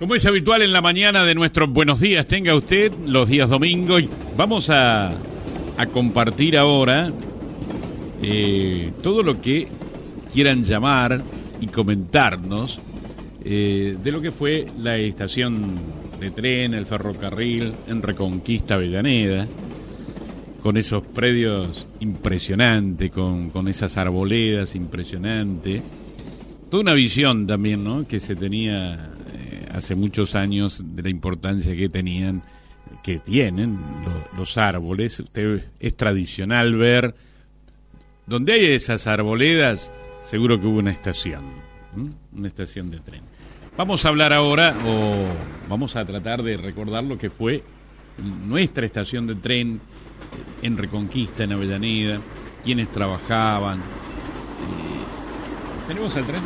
Como es habitual en la mañana de nuestros buenos días, tenga usted los días domingo y vamos a, compartir ahora eh, todo lo que quieran llamar y comentarnos eh, de lo que fue la estación de tren, el ferrocarril en Reconquista Avellaneda, con esos predios impresionantes, con, con esas arboledas impresionantes. Toda una visión también, ¿no? Que se tenía hace muchos años de la importancia que tenían, que tienen lo- los árboles. Usted es tradicional ver donde hay esas arboledas, seguro que hubo una estación, una estación de tren. Vamos a hablar ahora, o vamos a tratar de recordar lo que fue nuestra estación de tren en Reconquista, en Avellaneda, quienes trabajaban. Eh, ¿Tenemos el tren?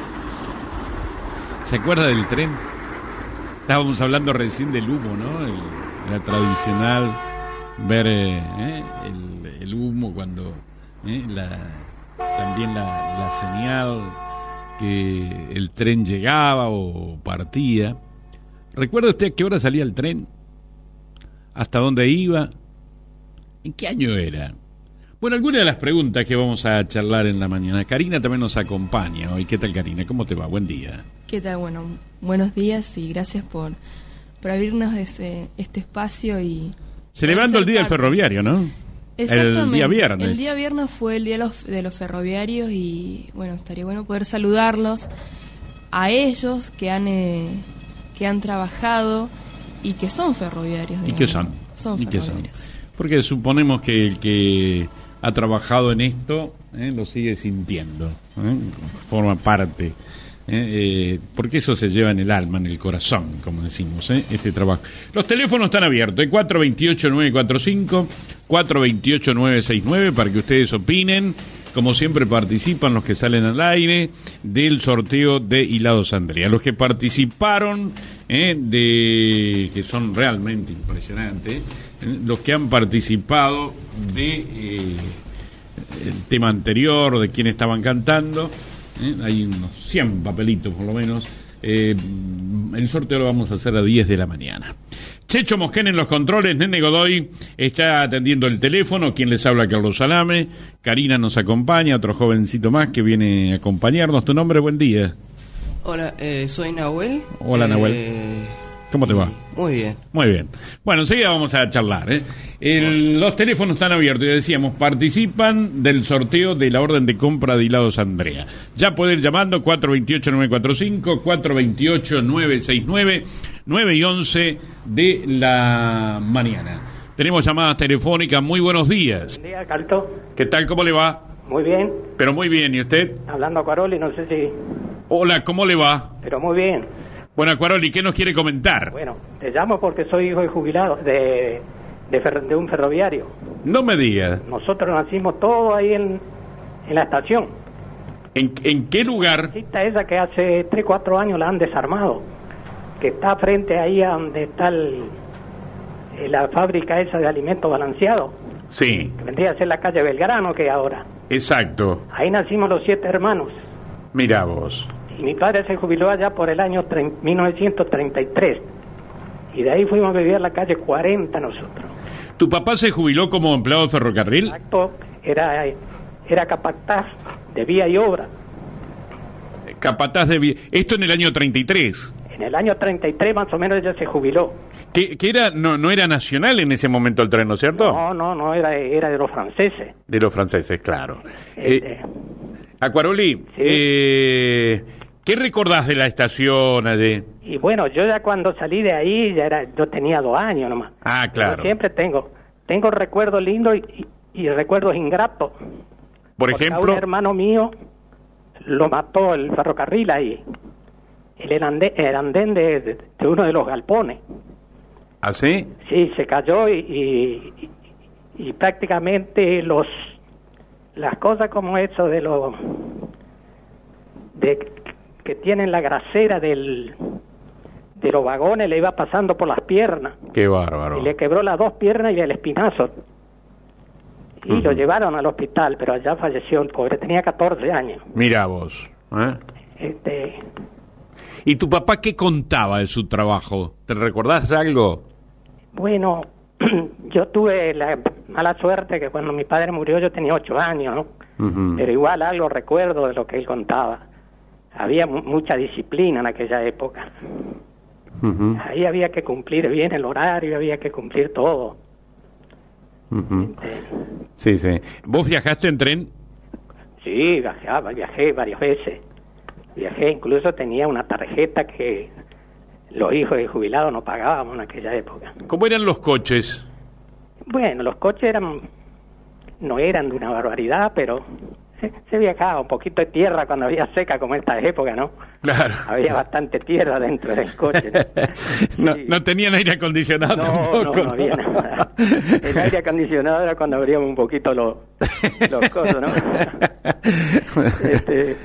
¿Se acuerda del tren? Estábamos hablando recién del humo, ¿no? El- la tradicional ver eh, eh, el, el humo cuando eh, la, también la, la señal que el tren llegaba o partía. ¿Recuerda usted a qué hora salía el tren? ¿Hasta dónde iba? ¿En qué año era? Bueno, algunas de las preguntas que vamos a charlar en la mañana. Karina también nos acompaña hoy. ¿Qué tal, Karina? ¿Cómo te va? Buen día. ¿Qué tal? Bueno, buenos días y gracias por, por abrirnos ese, este espacio y... Celebrando el Día del. Ferroviario, ¿no? Exactamente. El día viernes. El día viernes fue el Día de los, de los Ferroviarios y bueno, estaría bueno poder saludarlos a ellos que han, eh, que han trabajado y que son ferroviarios. ¿Y qué digamos. son? Son ¿Y qué son? ferroviarios. Porque suponemos que el que ha trabajado en esto eh, lo sigue sintiendo, eh, forma parte. Eh, eh, porque eso se lleva en el alma, en el corazón, como decimos, eh, este trabajo. Los teléfonos están abiertos, el 428-945, 428-969, para que ustedes opinen. Como siempre participan los que salen al aire del sorteo de Hilados Andrea. Los que participaron, eh, de que son realmente impresionantes, eh, los que han participado de eh, el tema anterior, de quién estaban cantando, eh, hay unos 100 papelitos por lo menos. Eh, el sorteo lo vamos a hacer a 10 de la mañana. Checho Mosquén en los controles, Nene Godoy está atendiendo el teléfono, quien les habla Carlos Salame, Karina nos acompaña, otro jovencito más que viene a acompañarnos. Tu nombre, buen día. Hola, eh, soy Nahuel. Hola, Eh, Nahuel. ¿Cómo te va? Muy bien. Muy bien. Bueno, enseguida vamos a charlar. ¿eh? El- los teléfonos están abiertos, ya decíamos, participan del sorteo de la orden de compra de hilados Andrea. Ya pueden ir llamando 428-945, 428-969, 9 y 11 de la mañana. Tenemos llamadas telefónicas, muy buenos días. Buen día, Calto. ¿Qué tal? ¿Cómo le va? Muy bien. Pero muy bien, ¿y usted? Hablando a Cuaroli, no sé si... Hola, ¿cómo le va? Pero muy bien. Bueno, Acuaroli, ¿qué nos quiere comentar? Bueno, te llamo porque soy hijo de jubilado de, de, fer- de un ferroviario. No me diga. Nosotros nacimos todos ahí en, en la estación. ¿En, en qué lugar? Cita esa que hace 3, 4 años la han desarmado. Que está frente ahí a donde está el- eh, la fábrica esa de alimentos balanceados. Sí, Que vendría a ser la calle Belgrano que ahora. exacto. Ahí nacimos los siete hermanos. Mira vos. Y mi padre se jubiló allá por el año tre- 1933. Y de ahí fuimos a vivir a la calle 40 nosotros. ¿Tu papá se jubiló como empleado de ferrocarril? Exacto, era, era capataz de vía y obra. Capataz de... vi- Esto en el año 33. En el año 33 más o menos ella se jubiló. Que, que era, no, no era nacional en ese momento el tren, ¿no es cierto? No, no, no, era, era de los franceses. De los franceses, claro. Eh, Este, Acuaroli, eh, ¿qué recordás de la estación allí? y bueno, yo ya cuando salí de ahí, ya era, yo tenía dos años nomás. Ah, claro. Yo siempre tengo, tengo recuerdos lindos y, y- y recuerdos ingratos. Por Porque a ejemplo, un hermano mío lo mató el ferrocarril ahí. El andén, el andén de, de- de uno de los galpones. ¿así? Sí, se cayó y, y, y prácticamente los las cosas como eso de los de que tienen la grasera del de los vagones le iba pasando por las piernas Qué bárbaro. y le quebró las dos piernas y el espinazo y lo llevaron al hospital pero allá falleció el pobre tenía 14 años Mira vos. ¿eh? este ¿Y tu papá qué contaba de su trabajo? ¿Te recordás algo? Bueno, yo tuve la mala suerte que cuando mi padre murió yo tenía ocho años, ¿no? Pero igual algo recuerdo de lo que él contaba. Había mu- mucha disciplina en aquella época. Ahí había que cumplir bien el horario, había que cumplir todo. Sí, sí. ¿Vos viajaste en tren? Sí, viajaba, viajé varias veces. Viajé, incluso tenía una tarjeta que los hijos de jubilados no pagábamos en aquella época. ¿Cómo eran los coches? Bueno, los coches eran no eran de una barbaridad, pero se, se viajaba un poquito de tierra cuando había seca como esta época, ¿no? Claro. Había bastante tierra dentro del coche. no, Sí. no tenían aire acondicionado No, tampoco. no, no había nada. El aire acondicionado era cuando abríamos un poquito los, los cosos, ¿no? Este,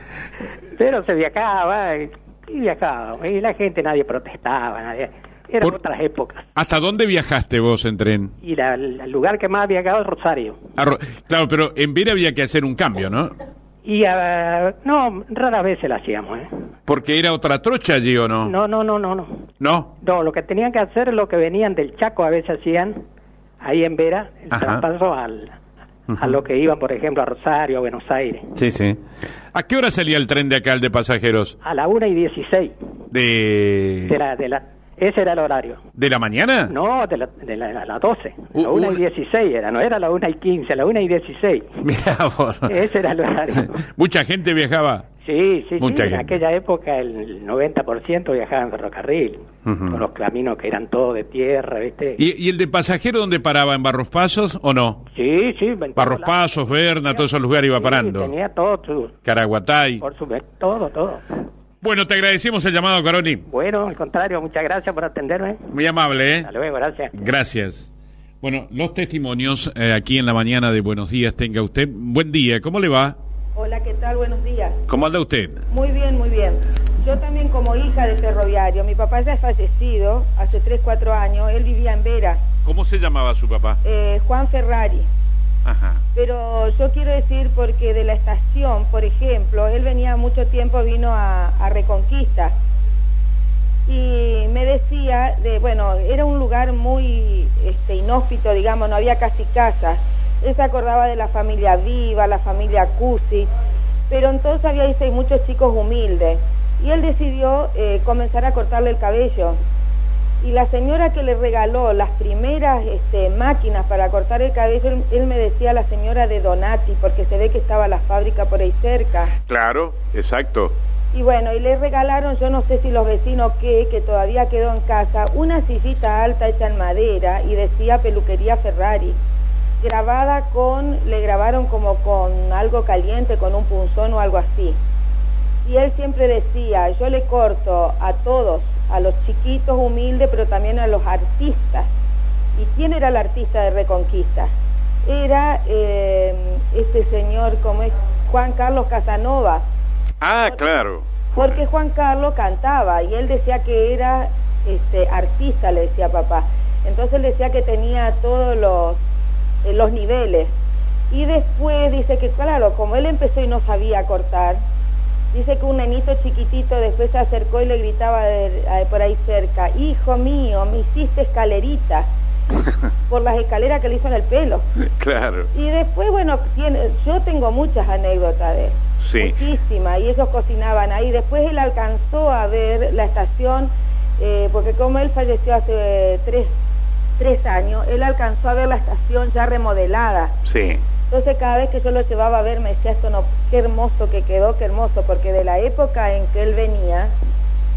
pero se viajaba y viajaba. Y la gente, nadie protestaba, nadie. Eran Por- otras épocas. ¿Hasta dónde viajaste vos en tren? Y la- el lugar que más había viajado es Rosario. Ro- Claro, pero en Vera había que hacer un cambio, ¿no? Y ah, no, raras veces la hacíamos, ¿eh? Porque era otra trocha allí, ¿o no? No, no, no, no, no. ¿No? No, lo que tenían que hacer es lo que venían del Chaco, a veces hacían ahí en Vera, el Ajá. traspaso al, a lo que iban, por ejemplo, a Rosario, a Buenos Aires. Sí, sí. ¿A qué hora salía el tren de acá, el de pasajeros? A la una y 16 ¿De, de la, de la, ese era el horario. ¿de la mañana? No, de la, de la, a las 12. Uh, la una y una. 16 era, no era la una y 15, la una y 16. Mirá vos. Ese era el horario. Mucha gente viajaba. Sí, sí, Mucha sí. En gente. aquella época el 90% viajaba en ferrocarril, Ujú. con los caminos que eran todos de tierra, ¿viste? ¿Y, y el de pasajero dónde paraba? ¿En Barros Pasos o no? Sí, sí. en Barros. Pasos, Berna, todos esos lugares iba Sí, parando. tenía todo, su- Caraguatay. por supuesto, todo, todo. Bueno, te agradecemos el llamado, Caroni. Bueno, al contrario, muchas gracias por atenderme. Muy amable, ¿eh? Hasta luego, gracias. Gracias. Bueno, los testimonios eh, aquí en la mañana de Buenos Días tenga usted. Buen día, ¿cómo le va? Hola, ¿qué tal? Buenos días. ¿Cómo anda usted? Muy bien, muy bien. Yo también como hija de ferroviario, mi papá ya es fallecido hace 3, 4 años, él vivía en Vera, ¿Cómo se llamaba su papá? eh, Juan Ferrari. Pero yo quiero decir porque de la estación, por ejemplo, él venía mucho tiempo, vino a, a Reconquista y me decía, de bueno, era un lugar muy este, inhóspito, digamos, no había casi casas. Él se acordaba de la familia Viva, la familia Cusi, pero entonces había dice, muchos chicos humildes. Y él decidió eh, comenzar a cortarle el cabello. Y la señora que le regaló las primeras este, máquinas para cortar el cabello, él, él me decía la señora de Donati, porque se ve que estaba la fábrica por ahí cerca. Claro, exacto. Y bueno, y le regalaron, yo no sé si los vecinos qué, que todavía quedó en casa, una sillita alta hecha en madera y decía peluquería Ferrari. Grabada con, le grabaron como con algo caliente, con un punzón o algo así. Y él siempre decía, yo le corto a todos, a los chiquitos humildes, pero también a los artistas. ¿Y quién era el artista de Reconquista? Era eh, este señor, como es Juan Carlos Casanova. Ah, claro. Porque Juan Carlos cantaba y él decía que era este artista, le decía papá. Entonces él decía que tenía todos los, eh, los niveles. Y después dice que, claro, como él empezó y no sabía cortar, dice que un nenito chiquitito después se acercó y le gritaba de- de por ahí cerca, hijo mío, me hiciste escalerita, por las escaleras que le hizo en el pelo. Claro. Y después, bueno, tiene, yo tengo muchas anécdotas de él. Sí. Muchísimas. Y ellos cocinaban ahí. Después él alcanzó a ver la estación, eh, porque como él falleció hace tres, tres años, él alcanzó a ver la estación ya remodelada. Sí. Entonces cada vez que yo lo llevaba a ver me decía esto no, qué hermoso que quedó, qué hermoso, porque de la época en que él venía,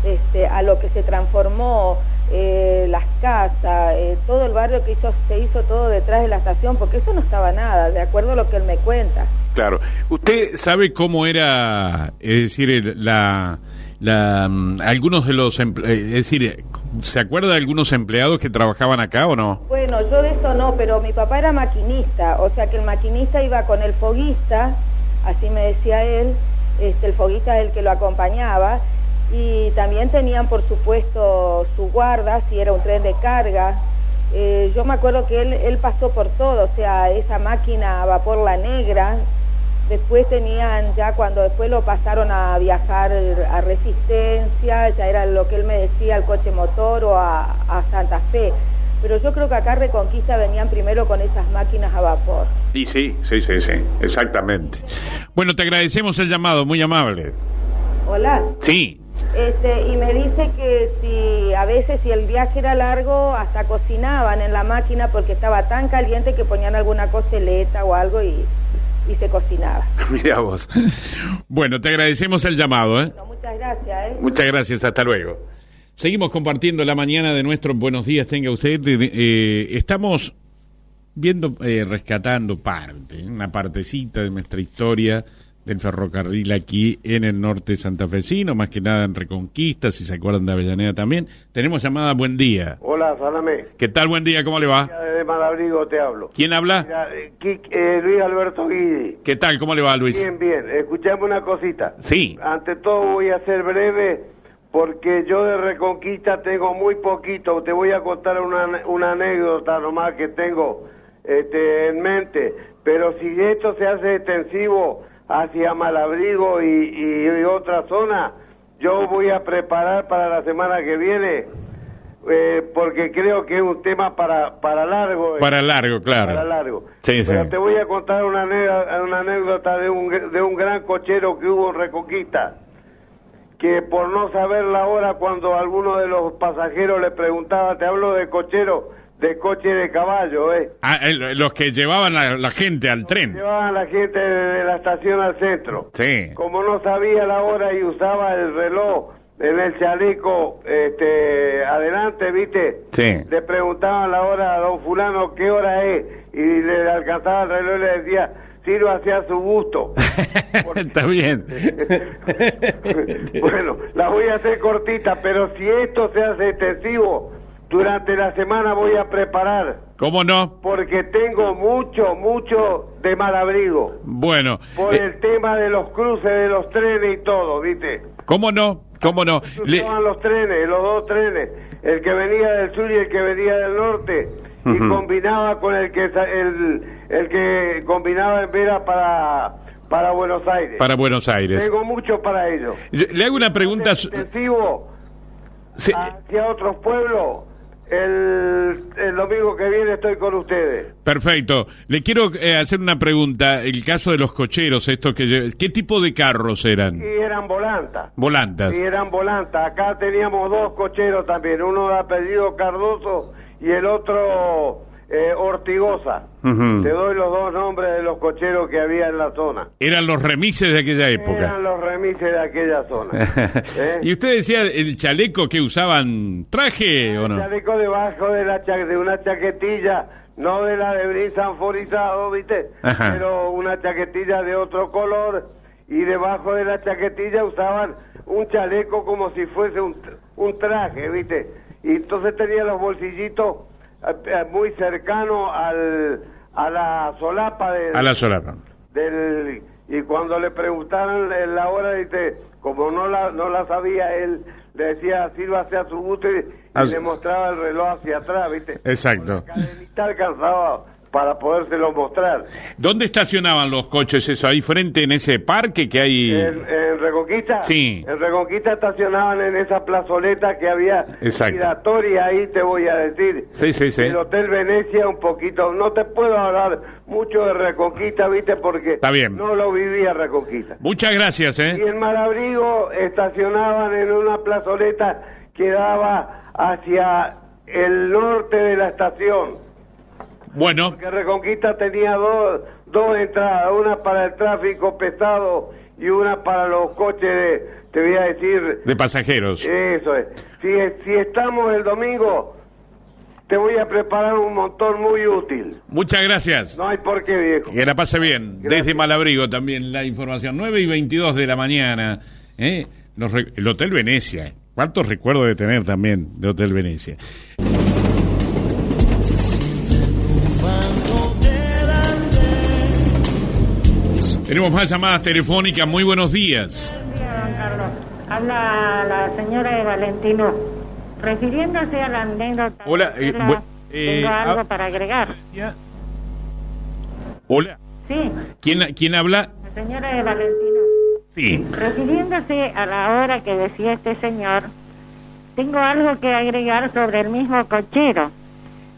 este, a lo que se transformó eh, las casas, eh, todo el barrio que hizo, se hizo todo detrás de la estación, porque eso no estaba nada, de acuerdo a lo que él me cuenta. Claro. ¿Usted sabe cómo era, es decir, la, la, mm, algunos de los, eh, es decir, ¿se acuerda de algunos empleados que trabajaban acá o no? Bueno, yo de eso no, pero mi papá era maquinista, o sea que el maquinista iba con el foguista, así me decía él, este, el foguista es el que lo acompañaba, y también tenían por supuesto su guarda, si era un tren de carga. Eh, yo me acuerdo que él, él pasó por todo, o sea, esa máquina a vapor la negra, Después tenían, ya cuando después lo pasaron a viajar a Resistencia, ya era lo que él me decía, el coche motor o a, a Santa Fe. Pero yo creo que acá Reconquista venían primero con esas máquinas a vapor. Sí, sí, sí, sí, sí, exactamente. Bueno, te agradecemos el llamado, muy amable. Hola. Sí, Este, y me dice que si a veces si el viaje era largo, hasta cocinaban en la máquina porque estaba tan caliente que ponían alguna costeleta o algo y, y se cocinaba. mira vos. Bueno, te agradecemos el llamado, ¿eh? No, muchas gracias, ¿eh? Muchas gracias, hasta luego. Seguimos compartiendo la mañana de nuestros buenos días, tenga usted. Eh, estamos viendo, eh, rescatando parte, una partecita de nuestra historia del ferrocarril aquí en el norte santafesino, más que nada en Reconquista, si se acuerdan de Avellaneda también. Tenemos llamada Buen Día. Hola, Salame. ¿Qué tal? Buen día, ¿cómo le va? De Malabrigo te hablo. ¿Quién habla? Mira, eh, eh, Luis Alberto Guidi. ¿Qué tal? ¿Cómo le va, Luis? Bien, bien. Escuchame una cosita. Sí. Ante todo voy a ser breve porque yo de Reconquista tengo muy poquito. Te voy a contar una, una anécdota nomás que tengo este, en mente. Pero si esto se hace extensivo hacia Malabrigo y, y, y otra zona, yo voy a preparar para la semana que viene. eh, porque creo que es un tema para para largo eh. Para largo, claro. para largo. Sí, sí. Pero te voy a contar una anécdota, una anécdota de un, de un gran cochero que hubo en Reconquista, que por no saber la hora cuando alguno de los pasajeros le preguntaba, te hablo de cochero, de coche de caballo, ¿eh? Ah, el- los que llevaban la, la gente al tren. Llevaban a la gente de la estación al centro. Sí. Como no sabía la hora y usaba el reloj en el chaleco este, adelante, ¿viste? Sí. Le preguntaban la hora a don fulano qué hora es y le alcanzaba el reloj y le decía, sirva hacia su gusto. Está bien. bueno, la voy a hacer cortita, pero si esto se hace extensivo, durante la semana voy a preparar, ¿Cómo no? porque tengo mucho, mucho de mal abrigo. Bueno, Por eh, el tema de los cruces de los trenes y todo, ¿viste? ¿cómo no? ¿Cómo no? Le- los trenes, los dos trenes, el que venía del sur y el que venía del norte, y combinaba con el que el, el que combinaba en Vera para para Buenos Aires. para Buenos Aires. Tengo mucho para ello. Yo- Le hago una pregunta. Extensivo Sí, hacia otros pueblos. El, el domingo que viene estoy con ustedes. perfecto. Le quiero eh, hacer una pregunta. El caso de los cocheros, estos que ¿qué tipo de carros eran? Y eran volantas. Volantas. Y eran volantas. Acá teníamos dos cocheros también, uno de apellido Cardoso y el otro eh, Ortigosa. Te doy los dos nombres de los cocheros que había en la zona. Eran los remises de aquella Eran época. los remises de aquella zona. ¿Eh? y usted decía el chaleco que usaban traje o no? Chaleco debajo de, la cha- de una chaquetilla, no de la de bris anforizado, ¿viste? Ajá. Pero una chaquetilla de otro color y debajo de la chaquetilla usaban un chaleco como si fuese un, un traje, ¿viste? Y entonces tenía los bolsillitos muy cercanos al, a la solapa de, A la solapa. del y cuando le preguntaron la hora dice como no la no la sabía él le decía sirva hacia su gusto y, y le mostraba el reloj hacia atrás viste Exacto. cadenita alcanzaba para podérselo mostrar ¿Dónde estacionaban los coches eso? ¿Ahí frente en ese parque que hay? en, en Reconquista Sí. en Reconquista estacionaban en esa plazoleta que había Exacto. giratoria ahí te voy a decir Sí, sí, sí. el Hotel Venecia un poquito no te puedo hablar mucho de Reconquista viste porque Está bien. no lo vivía Reconquista Muchas gracias, Y ¿eh? en Malabrigo estacionaban en una plazoleta que daba hacia el norte de la estación. Bueno, Que Reconquista tenía dos, dos entradas, una para el tráfico pesado y una para los coches de, te voy a decir, de pasajeros. eso es. Si, si estamos el domingo, te voy a preparar un montón muy útil. Muchas gracias. No hay por qué, viejo. Que la pase bien. Desde Malabrigo también la información. 9 y 22 de la mañana. ¿eh? Los el Hotel Venecia. ¿Cuántos recuerdo de tener también de Hotel Venecia? Tenemos más llamadas telefónicas. Muy buenos días. Buen día, don Carlos. Habla la señora de Valentino. Refiriéndose a la anécdota. Hola, eh, la- eh, tengo algo ah- para agregar. Hola. Sí, ¿Quién, quién habla? la señora de Valentino. Sí. Refiriéndose a la hora que decía este señor, tengo algo que agregar sobre el mismo cochero.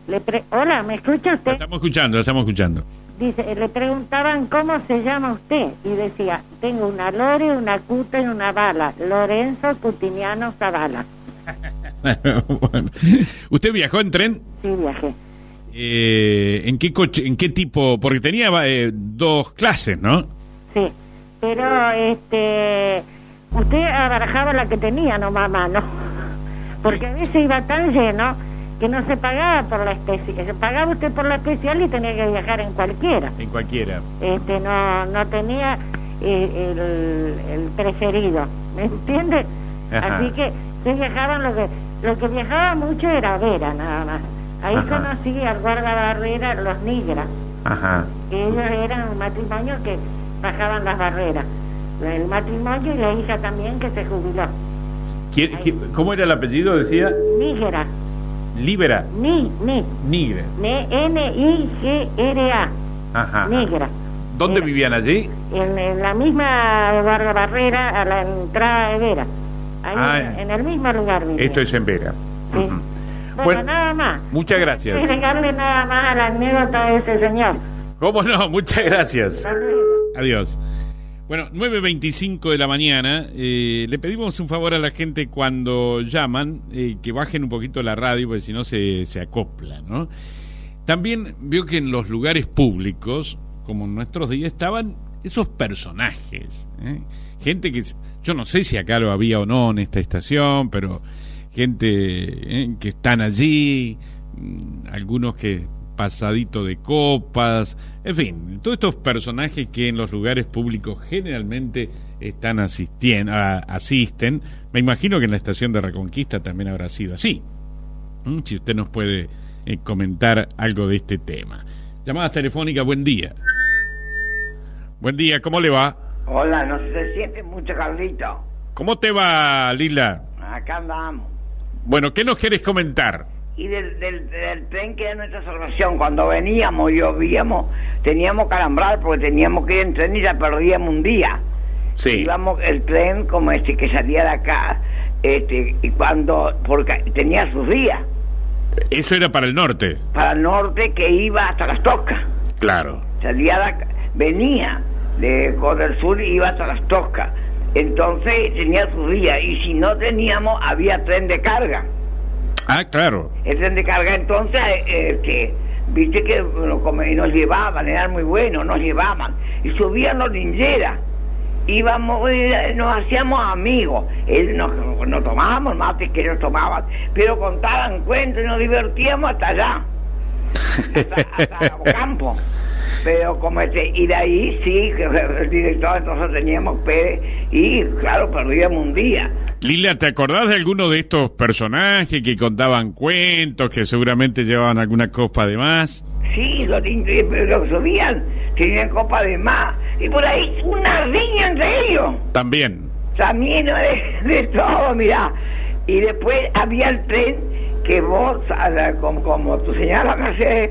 Le pre- Hola, ¿me escucha usted? estamos escuchando, estamos escuchando. Dice, le preguntaban cómo se llama usted y decía, tengo una lore, una cuta y una bala. Lorenzo Cutiniano Zavala. Bueno. ¿Usted viajó en tren? Sí, viajé. Eh, ¿En qué coche, en qué tipo? Porque tenía eh, dos clases, ¿no? Sí, pero este, usted abarajaba la que tenía nomás a mano, porque a veces iba tan lleno que no se pagaba por la especial, se pagaba usted por la especial y tenía que viajar en cualquiera, En cualquiera. este, no, no tenía eh, el, el preferido, ¿me entiende? Ajá. Así que se viajaban lo que, lo que viajaba mucho era Vera nada más, ahí Ajá. conocí al guardabarrera los Nigras, Ajá. que ellos eran un matrimonio que bajaban las barreras. El matrimonio y la hija también que se jubiló. ¿Quién- quién- ¿Cómo era el apellido? Decía Nígera, Libera. ni, ni, Nigre. N-I-G-R-A, Ajá. Nígera. ¿Dónde Era. vivían allí? En, en la misma guardabarrera a la entrada de Vera. Ahí Ah, en, el mismo lugar vivían. Esto es en Vera. Sí. Bueno, Bueno, nada más. muchas gracias. Agregarle nada más a la anécdota de ese señor. ¿Cómo no? Muchas gracias. Adiós. Bueno, 9.25 de la mañana. eh, le pedimos un favor a la gente cuando llaman eh, que bajen un poquito la radio, porque si no se, se acopla, ¿no? También vio que en los lugares públicos, como en nuestros días, estaban esos personajes. ¿eh? Gente que, yo no sé si acá lo había o no en esta estación, pero gente ¿eh? que están allí, mm, algunos que pasadito de copas, en fin, todos estos personajes que en los lugares públicos generalmente están asistiendo, asisten. Me imagino que en la estación de Reconquista también habrá sido así. ¿Mm? Si usted nos puede eh, comentar algo de este tema. Llamadas telefónicas, buen día. Buen día, ¿cómo le va? Hola, no se siente mucho, Carlito. ¿Cómo te va, Lila? Acá andamos. Bueno, ¿qué nos querés comentar? Y del, del, del tren que era nuestra salvación, cuando veníamos y llovíamos, teníamos que alambrar porque teníamos que ir en tren y ya perdíamos un día. Sí. Íbamos el tren como este que salía de acá, este, y cuando, porque tenía sus días, Eso era para el norte. para el norte que iba hasta las Toscas. Claro. salía de acá- venía de del Sur y iba hasta las Toscas. Entonces tenía sus días y si no teníamos había tren de carga. Ah, claro. El tren de carga entonces eh, que viste que bueno, nos llevaban, eran muy buenos, nos llevaban y subían los lincheras. Íbamos, eh, nos hacíamos amigos, Él nos, nos tomábamos mate que ellos tomaban, pero contaban cuentos y nos divertíamos hasta allá hasta, hasta campo. Pero como este, y de ahí sí, que el director entonces teníamos Pérez y claro, perdíamos un día. Lila, ¿te acordás de alguno de estos personajes que contaban cuentos, que seguramente llevaban alguna copa de más? Sí, los lo subían, tenían copa de más. Y por ahí una riña entre ellos. También. También de, de todo, mirá. Y después había el tren que vos, como, como tu señora Mercedes,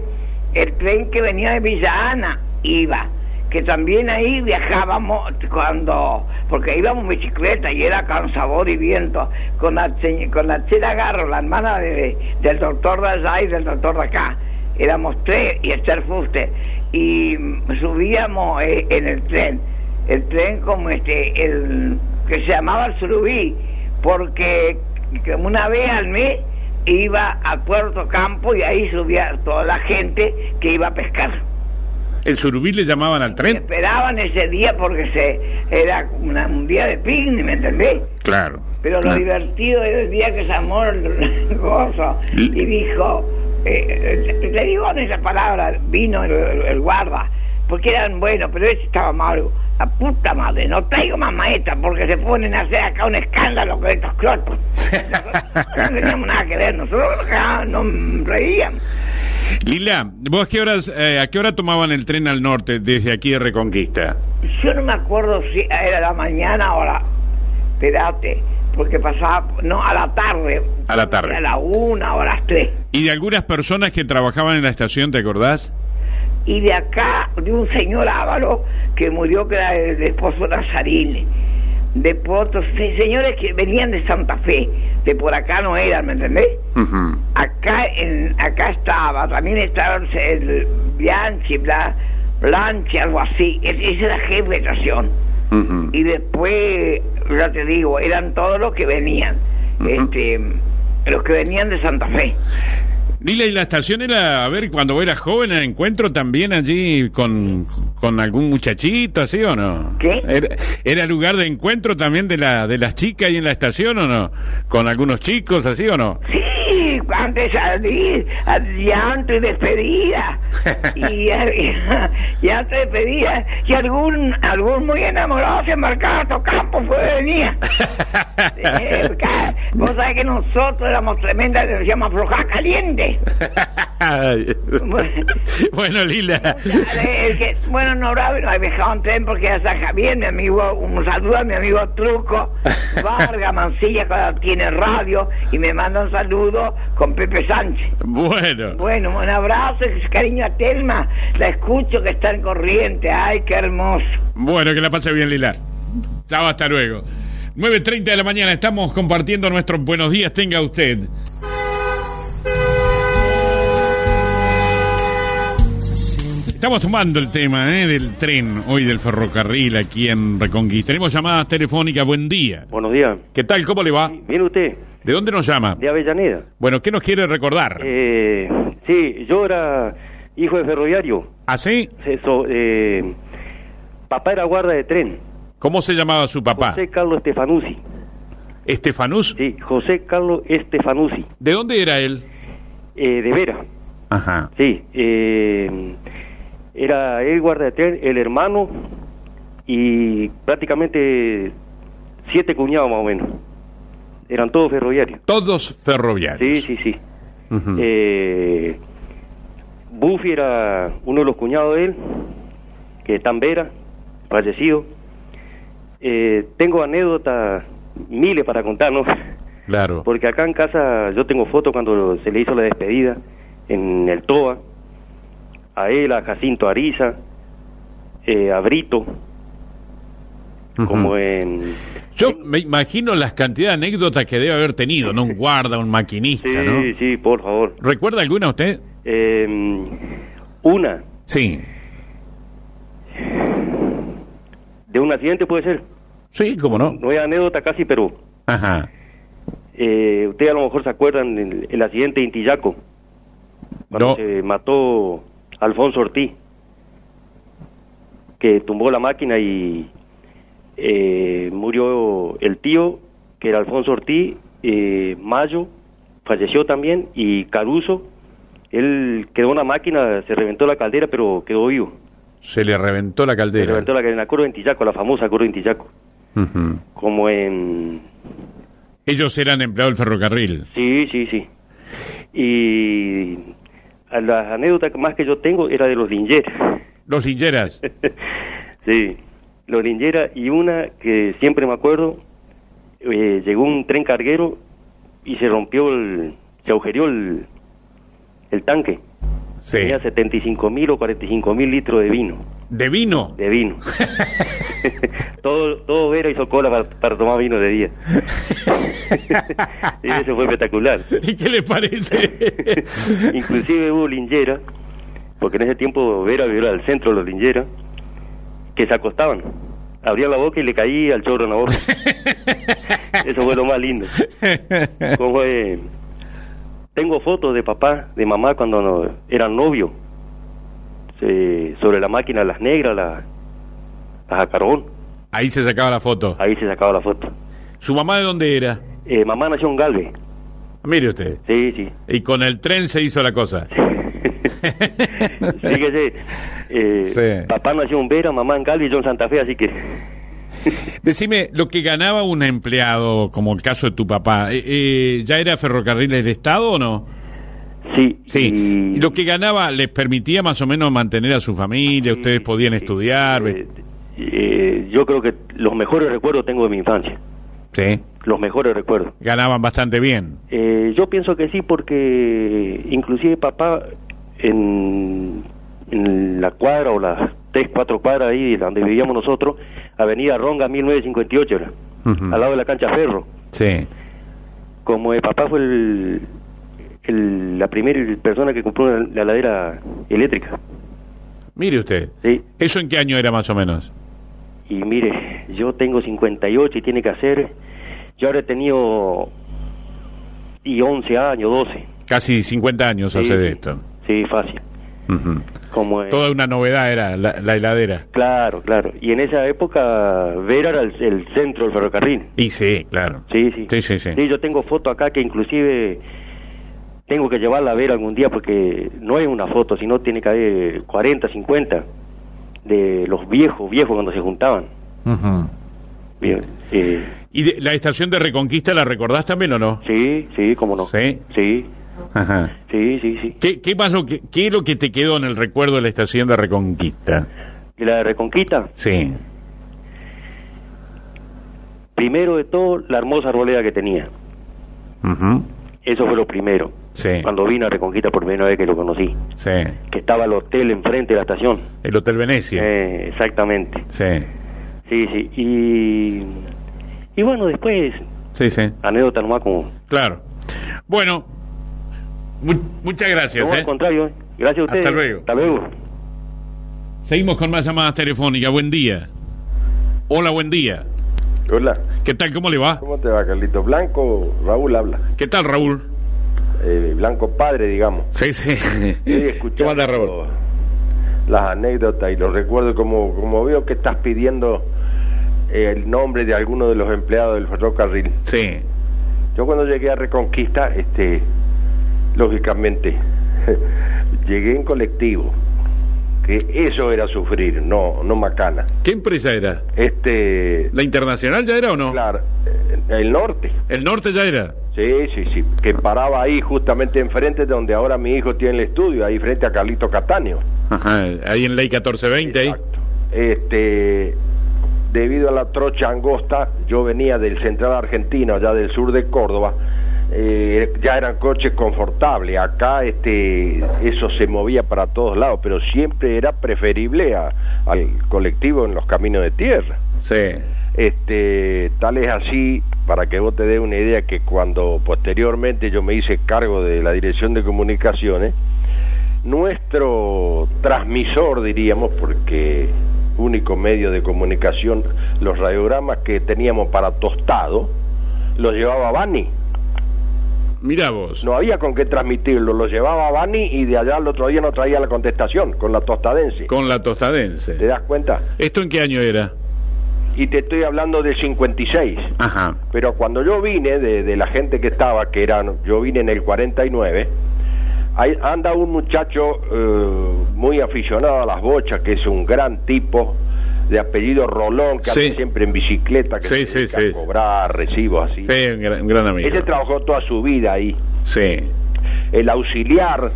el tren que venía de Villa Ana iba. Que también ahí viajábamos cuando, porque íbamos en bicicleta y era con sabor y viento, con la, con la Chela Garro, la hermana de, del doctor de allá y del doctor de acá. Éramos tres y Esther Fuste. Y subíamos eh, en el tren. El tren como este, el que se llamaba el Surubí, porque una vez al mes iba a Puerto Campo y ahí subía toda la gente que iba a pescar. ¿El surubí le llamaban al tren? Esperaban ese día porque se era una- un día de picnic, ¿me entendés? Claro. Pero lo divertido era el día que se amó el el gozo y dijo, eh, eh, le digo en esa palabra, vino el, el- el guarda, porque eran buenos, pero ese estaba malo. La puta madre, no traigo más maestras porque se ponen a hacer acá un escándalo con estos crotos. no teníamos nada que ver, nosotros acá nos reíamos. Lila, ¿vos a qué, horas, eh, a qué hora tomaban el tren al norte desde aquí de Reconquista? Yo no me acuerdo si era la mañana o la... Espérate, porque pasaba... No, a la tarde. A la tarde. A la una o a las tres. ¿Y de algunas personas que trabajaban en la estación, te acordás? Y de acá de un señor Ávalo que murió que era el esposo Nazarín. Después otros señores que venían de Santa Fe, de por acá no eran, ¿me entendés? Acá en acá estaba, también estaba el Bianchi, Bla, Blanchi, algo así. Es- Ese era jefe de estación. Y después, ya te digo, eran todos los que venían, este, los que venían de Santa Fe. Lila, ¿y la estación era, a ver, cuando eras joven, el encuentro también allí con, con algún muchachito, así o no? ¿Qué? ¿Era, era lugar de encuentro también de, la, de las chicas ahí en la estación o no? ¿Con algunos chicos, así o no? Sí, antes de salir, y antes de despedida, y, y antes de despedida, y algún, algún muy enamorado se embarcaba a tu campo, fue venía. Eh, Vos sabés que nosotros éramos tremendas, se llama floja caliente. bueno, Lila. El que- bueno, no he viajado en tren porque ya está Javier, mi amigo, un saludo a mi amigo Truco, Vargas, Mancilla, que tiene radio, y me manda un saludo con Pepe Sánchez. Bueno. Bueno, un abrazo, cariño a Telma, la escucho que está en corriente, ay, qué hermoso. Bueno, que la pase bien, Lila. Chao, hasta luego. 9.30 de la mañana, estamos compartiendo nuestros buenos días, tenga usted. Estamos tomando el tema ¿eh? del tren, hoy del ferrocarril aquí en Reconquista. Tenemos llamadas telefónicas, buen día. Buenos días. ¿Qué tal? ¿Cómo le va? ¿Viene usted? ¿De dónde nos llama? De Avellaneda. Bueno, ¿qué nos quiere recordar? Eh, sí, yo era hijo de ferroviario. ¿Ah, sí? Eso, eh, papá era guarda de tren. ¿Cómo se llamaba su papá? José Carlos Estefanuzzi. ¿Estefanús? Sí, José Carlos Estefanuzzi. ¿De dónde era él? Eh, de Vera. Ajá. Sí, eh, era él guarda de tren, el hermano y prácticamente siete cuñados más o menos. Eran todos ferroviarios. Todos ferroviarios. Sí, sí, sí. Eh, Buffy era uno de los cuñados de él, que está en Vera, fallecido. Eh, tengo anécdotas miles para contar, ¿no? Claro. Porque acá en casa yo tengo fotos cuando se le hizo la despedida en el TOA, a él, a Jacinto Ariza, eh, a Brito, como en... Yo me imagino las cantidades de anécdotas que debe haber tenido, ¿no? Un guarda, un maquinista, Sí, ¿no? sí, por favor. ¿Recuerda alguna usted? Eh, una, Sí. de un accidente puede ser. Sí, cómo no. No hay anécdota casi, pero Ajá. eh, ustedes a lo mejor se acuerdan del el accidente de Intillaco, cuando No. se mató Alfonso Ortiz, que tumbó la máquina y eh, murió el tío, que era Alfonso Ortiz, eh, Mayo, falleció también, y Caruso, él quedó en la máquina, se reventó la caldera, pero quedó vivo. Se le reventó la Se caldera. reventó la caldera en la curva de Intillaco, la famosa curva de Intillaco, como en Ellos eran empleados del ferrocarril. Sí, sí, sí. Y a las anécdotas más que yo tengo era de los lingeras. Los lingeras. sí, los lingeras y una que siempre me acuerdo, eh, llegó un tren carguero y se rompió el, se agujereó el, el tanque. Sí. Tenía 75 mil o 45 mil litros de vino. ¿De vino? De vino. todo, todo Vera hizo cola para, para tomar vino de día. y eso fue espectacular. ¿Y qué le parece? Inclusive hubo linchera, porque en ese tiempo Vera vivía al centro de los lincheras, que se acostaban. Abría la boca y le caía el chorro en la boca. Eso fue lo más lindo. Como Tengo fotos de papá, de mamá cuando no- eran novios. Sobre la máquina, las negras, las, las a carbón. Ahí se sacaba la foto. Ahí se sacaba la foto. ¿Su mamá de dónde era? Eh, mamá nació en Galvez. Mire usted. Sí, sí. Y con el tren se hizo la cosa. Fíjese, eh, Sí. papá nació en Vera, mamá en y yo en Santa Fe, así que... Decime, lo que ganaba un empleado, como el caso de tu papá, eh, eh, ¿ya era ferrocarril del Estado o no? Sí. Sí. ¿Y lo que ganaba les permitía más o menos mantener a su familia? ¿Ustedes podían estudiar? Yo creo que los mejores recuerdos tengo de mi infancia. Sí. Los mejores recuerdos. Ganaban bastante bien. Eh, yo pienso que sí, porque inclusive papá, en en la cuadra o las tres, cuatro cuadras ahí donde vivíamos nosotros, Avenida Ronga 1958, era, Ujú. al lado de la cancha Ferro. Sí. Como el papá fue el, el- la primera persona que compró la heladera eléctrica. Mire usted. Sí. ¿Eso en qué año era más o menos? Y mire, yo tengo 58 y tiene que hacer, yo ahora he tenido y 11 años, 12. Casi 50 años Sí, hace de esto. Sí, fácil. Ujú. Como eh, Toda una novedad era la, la heladera. Claro, claro. Y en esa época Vera era el, el centro del ferrocarril. Y sí, claro. Sí, sí. Sí, sí, sí. yo tengo foto acá que inclusive tengo que llevarla a ver algún día porque no es una foto, sino tiene que haber 40, 50 de los viejos, viejos cuando se juntaban. Ujú. Bien. Eh, ¿Y de- la estación de Reconquista la recordás también o no? sí, sí, cómo no. Sí. Sí, Ajá. sí, sí, sí. ¿Qué, qué más lo que, qué es lo que te quedó en el recuerdo de la estación de Reconquista? ¿Y la de Reconquista? Sí. Primero de todo, la hermosa arboleda que tenía. Ujú. Eso fue lo primero. Sí. Cuando vino a Reconquista por primera vez que lo conocí. Sí. Que estaba el hotel enfrente de la estación. El Hotel Venecia. Eh, exactamente. Sí. Sí, sí. Y, y bueno, después, Sí, sí. anécdota nomás como... Claro. Bueno, mu- muchas gracias. No, ¿eh? al contrario. Gracias a ustedes. Hasta luego. Hasta luego. Seguimos con más llamadas telefónicas. Buen día. Hola, buen día. Hola, ¿Qué tal? ¿Cómo le va? ¿cómo te va, Carlito? Blanco, Raúl habla. ¿Qué tal, Raúl? Eh, Blanco padre, digamos. Sí, sí. Estoy escuchando ¿Cómo anda, Raúl? las anécdotas y los recuerdos, como, como veo que estás pidiendo eh, el nombre de alguno de los empleados del ferrocarril. Sí. Yo cuando llegué a Reconquista, este, lógicamente, llegué en colectivo, que eso era sufrir, no, no macana. ¿Qué empresa era? Este, ¿La Internacional ya era o no? claro, eh, el norte. ¿El norte ya era? Sí, sí, sí, que paraba ahí justamente enfrente de donde ahora mi hijo tiene el estudio, ahí frente a Carlito Cataño. Ajá, ahí en Ley 1420. ahí. Exacto. Este, debido a la trocha angosta, yo venía del central argentino, allá del sur de Córdoba, eh, ya eran coches confortables. Acá, este, eso se movía para todos lados, pero siempre era preferible a- al colectivo en los caminos de tierra. Sí. Este, tal es así, para que vos te des una idea, que cuando posteriormente yo me hice cargo de la dirección de comunicaciones, nuestro transmisor, diríamos, porque único medio de comunicación, los radiogramas que teníamos para tostado, los llevaba Bani. Mira vos. No había con qué transmitirlo, los llevaba Bani y de allá al otro día no traía la contestación con la tostadense. Con la tostadense. ¿Te das cuenta? ¿Esto en qué año era? Y te estoy hablando del 56. Ajá. Pero cuando yo vine, de, de la gente que estaba, que eran, yo vine en el 49, hay, anda un muchacho eh, muy aficionado a las bochas, que es un gran tipo, de apellido Rolón, que Sí. anda siempre en bicicleta, que Sí, se sí, a cobrar recibos así. Sí, un gran, un gran amigo. Ese trabajó toda su vida ahí. Sí. El auxiliar,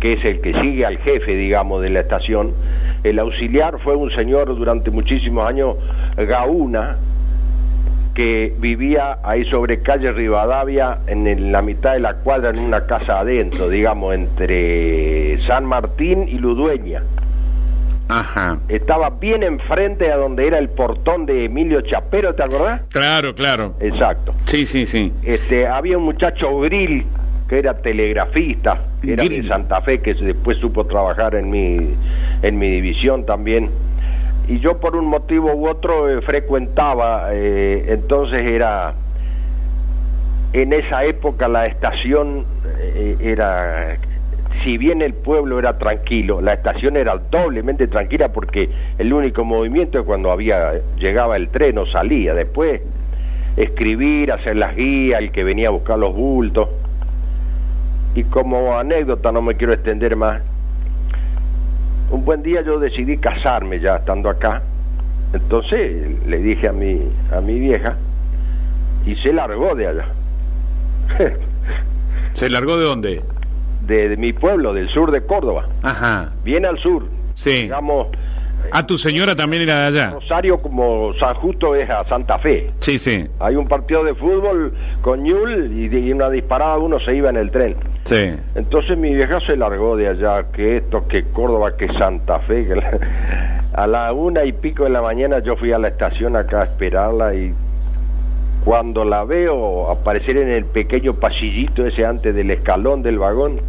que es el que sigue al jefe, digamos, de la estación, el auxiliar fue un señor durante muchísimos años, Gauna, que vivía ahí sobre calle Rivadavia, en el- la mitad de la cuadra, en una casa adentro, digamos, entre San Martín y Ludueña. Ajá. Estaba bien enfrente a donde era el portón de Emilio Chapero, ¿te acordás? Claro, claro. Exacto. Sí, sí, sí. Este, había un muchacho Grill que era telegrafista, que era de Santa Fe, que después supo trabajar en mi, en mi división también. Y yo por un motivo u otro eh, frecuentaba, eh, entonces era, en esa época la estación eh, era, si bien el pueblo era tranquilo, la estación era doblemente tranquila porque el único movimiento es cuando había, llegaba el tren o salía, después escribir, hacer las guías, el que venía a buscar los bultos. Y como anécdota, no me quiero extender más, un buen día yo decidí casarme ya estando acá. Entonces le dije a mi, a mi vieja y se largó de allá, ¿Se largó de dónde? De, de mi pueblo, del sur de Córdoba, Ajá. bien al sur, Sí. digamos Ah, tu señora también era de allá. Rosario como San Justo es a Santa Fe. Sí, sí. Hay un partido de fútbol con Ñul y de y una disparada uno se iba en el tren. Sí. Entonces mi vieja se largó de allá, que esto, que Córdoba, que Santa Fe. Que la- A la una y pico de la mañana yo fui a la estación acá a esperarla y cuando la veo aparecer en el pequeño pasillito ese antes del escalón del vagón,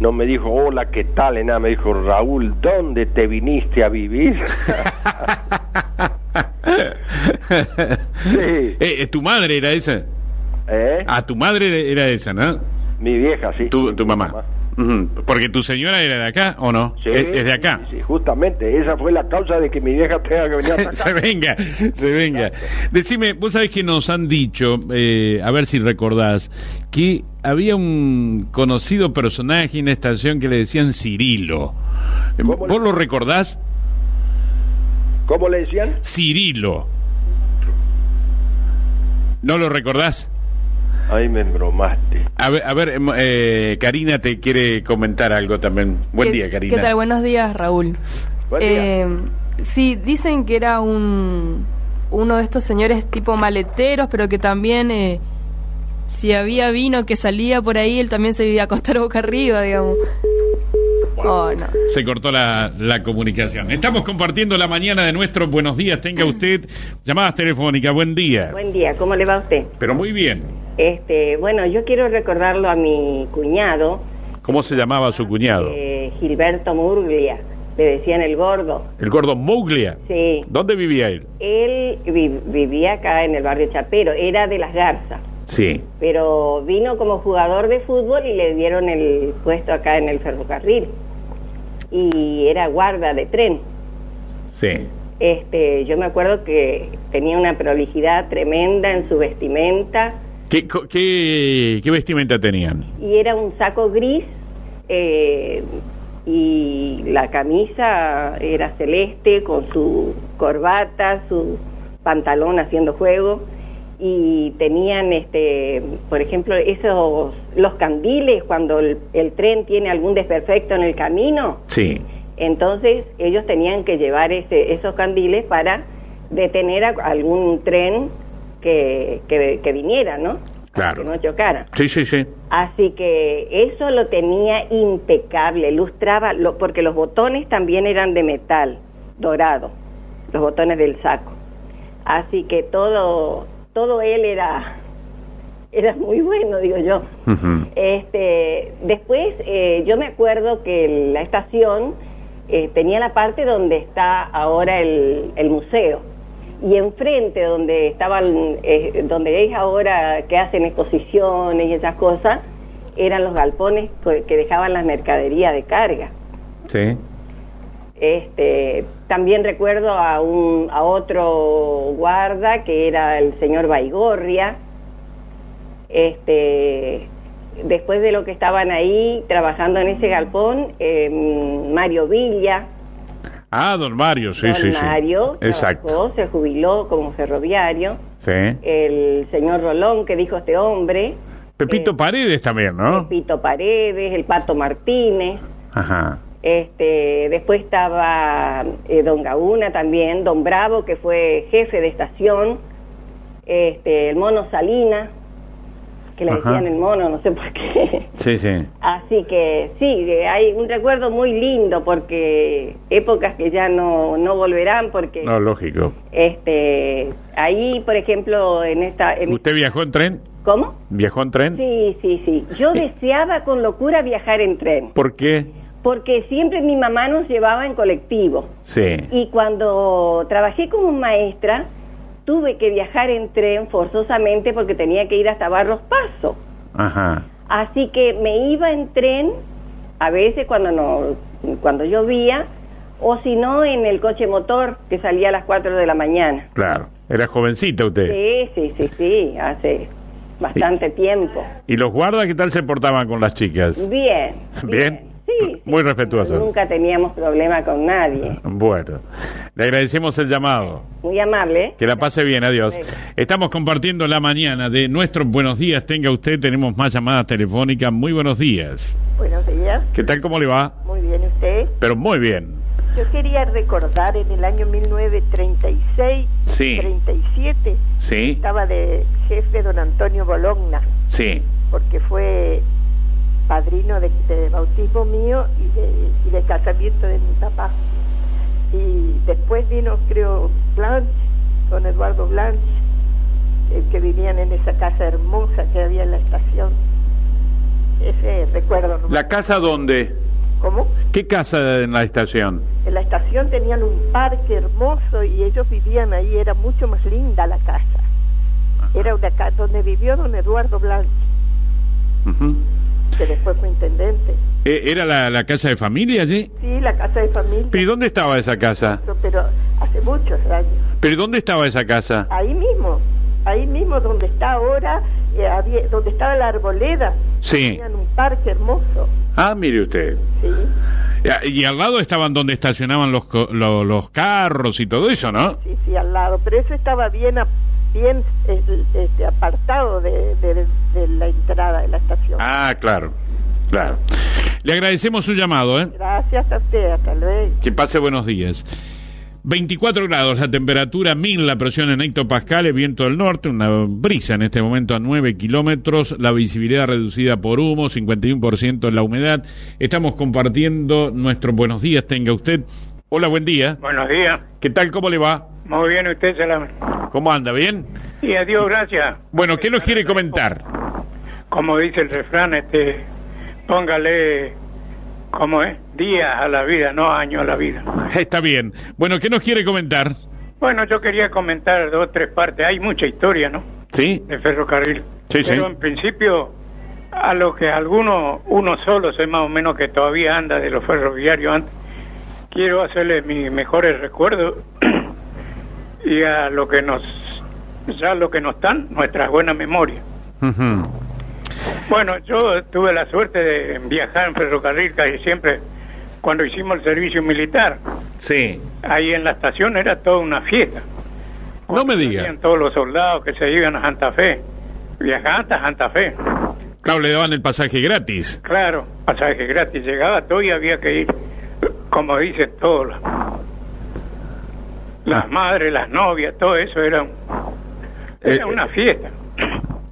no me dijo, hola, ¿qué tal? Y nada, me dijo, Raúl, ¿dónde te viniste a vivir? sí. Eh, ¿Tu madre era esa? ¿Eh? Ah, tu madre era esa, ¿no? Mi vieja, sí. Tu, tu mamá. Porque tu señora era de acá, ¿o no? Sí, es, es de acá. Sí, sí, justamente, esa fue la causa de que mi vieja tenga que venir hasta se acá. venga, se venga. Decime, vos sabés que nos han dicho, eh, a ver si recordás, que había un conocido personaje en la estación que le decían Cirilo. Eh, ¿Vos lo recordás? ¿Cómo le decían? Cirilo. ¿No lo recordás? Ahí me embromaste. A ver, a ver em, eh, Karina te quiere comentar algo también. Buen ¿Qué- día, Karina. ¿Qué tal? Buenos días, Raúl. Buen día. Eh, sí, dicen que era un uno de estos señores tipo maleteros, pero que también eh, si había vino que salía por ahí, él también se iba a acostar boca arriba, digamos. Oh, no. Se cortó la, la comunicación. Estamos compartiendo la mañana de nuestros buenos días. Tenga usted llamadas telefónicas. Buen día. Buen día, ¿cómo le va a usted? Pero muy bien. Este, bueno, yo quiero recordarlo a mi cuñado, ¿Cómo se llamaba su cuñado? eh, Gilberto Murglia, le decían el gordo. El gordo Muglia. Sí, ¿Dónde vivía él? él vi- vivía acá en el barrio Chapero, era de Las Garzas, Sí. pero vino como jugador de fútbol y le dieron el puesto acá en el ferrocarril. Y era guarda de tren. Sí. Este, yo me acuerdo que tenía una prolijidad tremenda en su vestimenta. ¿Qué, qué vestimenta tenían? y era un saco gris eh, y la camisa era celeste con su corbata, su pantalón haciendo juego y tenían este por ejemplo esos los candiles cuando el, el tren tiene algún desperfecto en el camino Sí. entonces ellos tenían que llevar ese, esos candiles para detener a algún tren que, que, que viniera, ¿no? Para Claro. que no chocara. Sí, sí, sí. Así que eso lo tenía impecable, lustraba, lo, porque los botones también eran de metal, dorado, los botones del saco. Así que todo, todo él era, era muy bueno, digo yo. Este, después eh, yo me acuerdo que la estación eh, tenía la parte donde está ahora el, el museo y enfrente donde estaban, eh, donde es ahora que hacen exposiciones y esas cosas, eran los galpones que dejaban las mercaderías de carga. Sí. Este, también recuerdo a un a otro guarda que era el señor Baigorria. Este, después de lo que estaban ahí trabajando en ese galpón, eh, Mario Villa, Ah, don Mario, sí, don sí, sí. Mario Exacto. trabajó, se jubiló como ferroviario. Sí. El señor Rolón que dijo este hombre, Pepito Paredes también, ¿no? Pito Paredes, el Pato Martínez. Ajá. Este, después estaba eh, Don Gauna también, Don Bravo, que fue jefe de estación, este, el Mono Salina, que le Ajá. decían el mono, no sé por qué. Sí, sí. Así que sí, eh, hay un recuerdo muy lindo porque épocas que ya no, no volverán porque No, lógico. este ahí, por ejemplo, en esta... en- ¿Usted viajó en tren? ¿Cómo? ¿Viajó en tren? Sí, sí, sí. Yo deseaba con locura viajar en tren ¿Por qué? Porque siempre mi mamá nos llevaba en colectivo. Sí. Y cuando trabajé como maestra, tuve que viajar en tren forzosamente porque tenía que ir hasta Barros Paso. Ajá. Así que me iba en tren, a veces cuando no, cuando llovía, o si no en el coche motor que salía a las 4 de la mañana. Claro. Era jovencita usted. Sí, sí, sí, sí, hace bastante tiempo. ¿Y los guardas qué tal se portaban con las chicas? Bien. ¿Bien? Sí. Muy respetuosos. Nunca teníamos problema con nadie. Bueno. Le agradecemos el llamado. Muy amable. ¿eh? Que la pase bien, adiós. Sí. Estamos compartiendo la mañana de nuestros buenos días. Tenga usted, tenemos más llamadas telefónicas. Muy buenos días. Buenos días, ¿Qué tal, cómo le va? muy bien ¿y usted. Pero muy bien. Yo quería recordar en el año 1936, Sí. 37, Sí, estaba de jefe don Antonio Bologna, sí. porque fue padrino de, de bautismo mío y de, y de casamiento de mi papá. Y después vino, creo, Blanche, don Eduardo Blanche, que vivían en esa casa hermosa que había en la estación. Ese recuerdo. ¿no? ¿La casa dónde? ¿Cómo? ¿Qué casa en la estación? En la estación tenían un parque hermoso y ellos vivían ahí, era mucho más linda la casa. Era una casa donde vivió don Eduardo Blanche. Que después fue intendente. Eh, ¿Era la, la casa de familia allí? Sí, la casa de familia, ¿Pero y dónde estaba esa casa? pero hace muchos años. ¿Pero dónde estaba esa casa? Ahí mismo, ahí mismo donde está ahora, eh, había, donde estaba la arboleda, Sí. tenían un parque hermoso. Ah, mire usted. Sí, Y al lado estaban donde estacionaban los, co- lo- los carros y todo eso, ¿no? sí, sí, al lado. Pero eso estaba bien, a- bien eh, este, apartado de, de- de la entrada de la estación. Ah, claro, claro. Le agradecemos su llamado, ¿eh? Gracias a usted, hasta luego. Que pase buenos días. 24 grados la temperatura, 1000 la presión en hectopascales, viento del norte, una brisa en este momento a 9 kilómetros, la visibilidad reducida por humo, 51% en la humedad. Estamos compartiendo nuestros buenos días, tenga usted. Hola, buen día. Buenos días. ¿Qué tal? ¿Cómo le va? Muy bien, usted se la... ¿Cómo anda? ¿Bien? Y adiós, gracias. Bueno, ¿qué nos quiere comentar? Como dice el refrán, este, póngale, ¿cómo es? Días a la vida, no años a la vida. Está bien. Bueno, ¿qué nos quiere comentar? Bueno, yo quería comentar dos o tres partes. Hay mucha historia, ¿no? ¿Sí? De ferrocarril. Sí, sí. Pero en principio, a lo que alguno, uno solo sé más o menos que todavía anda de los ferroviarios antes, quiero hacerle mis mejores recuerdos y a lo que nos, ya lo que nos dan, nuestras buenas memorias. Bueno, yo tuve la suerte de viajar en ferrocarril casi siempre cuando hicimos el servicio militar. Sí. Ahí en la estación era toda una fiesta. No me diga. Venían todos los soldados que se iban a Santa Fe. Viajaban hasta Santa Fe. Claro, le daban el pasaje gratis. Claro, pasaje gratis. Llegaba todo y había que ir, como dicen todos. los- Las madres, las novias, todo eso era, era Eh, una fiesta.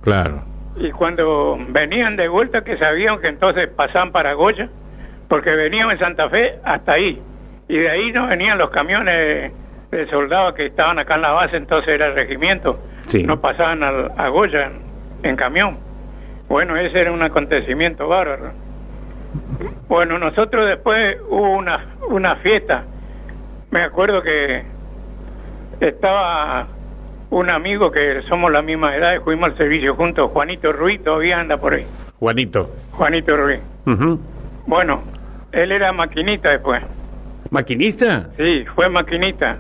Claro. Y cuando venían de vuelta, que sabían que entonces pasaban para Goya, porque venían en Santa Fe hasta ahí. Y de ahí no venían los camiones de soldados que estaban acá en la base, entonces era el regimiento. Sí. No pasaban al- a Goya en, en camión. Bueno, ese era un acontecimiento bárbaro. Bueno, nosotros después hubo una, una fiesta. Me acuerdo que estaba un amigo que somos la misma edad y fuimos al servicio juntos, Juanito Ruiz, todavía anda por ahí. Juanito. Juanito Ruiz. Ujú. Bueno, él era maquinista después. ¿Maquinista? Sí, fue maquinista.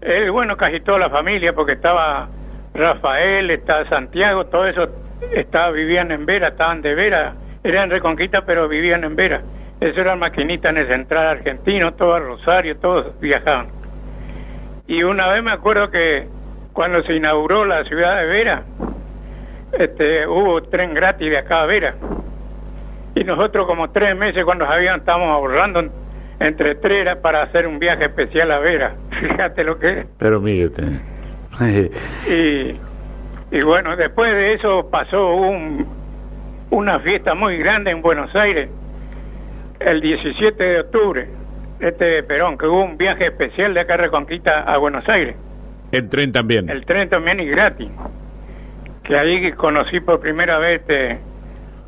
Él, bueno, casi toda la familia, porque estaba Rafael, estaba Santiago, todo eso estaba, vivían en Vera, estaban de Vera, eran Reconquista, pero vivían en Vera. Eso eran maquinistas en el central argentino, todo a Rosario, todos viajaban. Y una vez me acuerdo que cuando se inauguró la ciudad de Vera, este, hubo tren gratis de acá a Vera. Y nosotros como tres meses cuando sabían estábamos ahorrando entre tres era para hacer un viaje especial a Vera. Fíjate lo que es. Pero usted. Y, y bueno, después de eso pasó un, una fiesta muy grande en Buenos Aires, el 17 de octubre, este de Perón, que hubo un viaje especial de acá Reconquista a Buenos Aires. El tren también. El tren también y gratis. Que ahí conocí por primera vez este,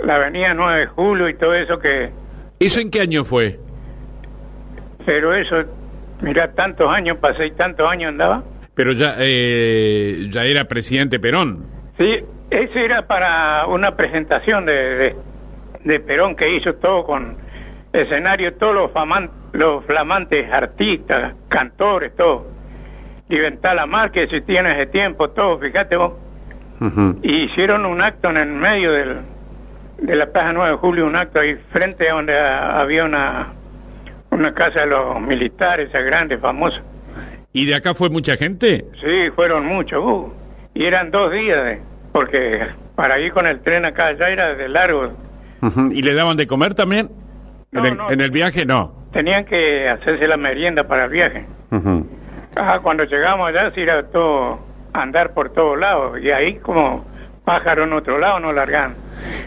la avenida 9 de Julio y todo eso que... ¿Eso en qué año fue? Pero eso, mira, tantos años pasé y tantos años andaba. Pero ya, eh, ya era presidente Perón. Sí, ese era para una presentación de, de, de Perón que hizo todo con escenario, todos los, faman- los flamantes artistas, cantores, todo. Liventala Márquez, si tiene ese tiempo, todo, fíjate vos. Y hicieron un acto en el medio del, de la Plaza 9 de Julio, un acto ahí frente a donde había una, una casa de los militares, esa grande, famosa. ¿Y de acá fue mucha gente? Sí, fueron muchos. uh, y eran dos días, de- porque para ir con el tren acá allá era de largo. ¿Y le daban de comer también? No, en, el, no. en el viaje no. tenían que hacerse la merienda para el viaje. Ah, cuando llegamos allá, sí era todo andar por todos lados. Y ahí, como pájaro en otro lado, nos largan.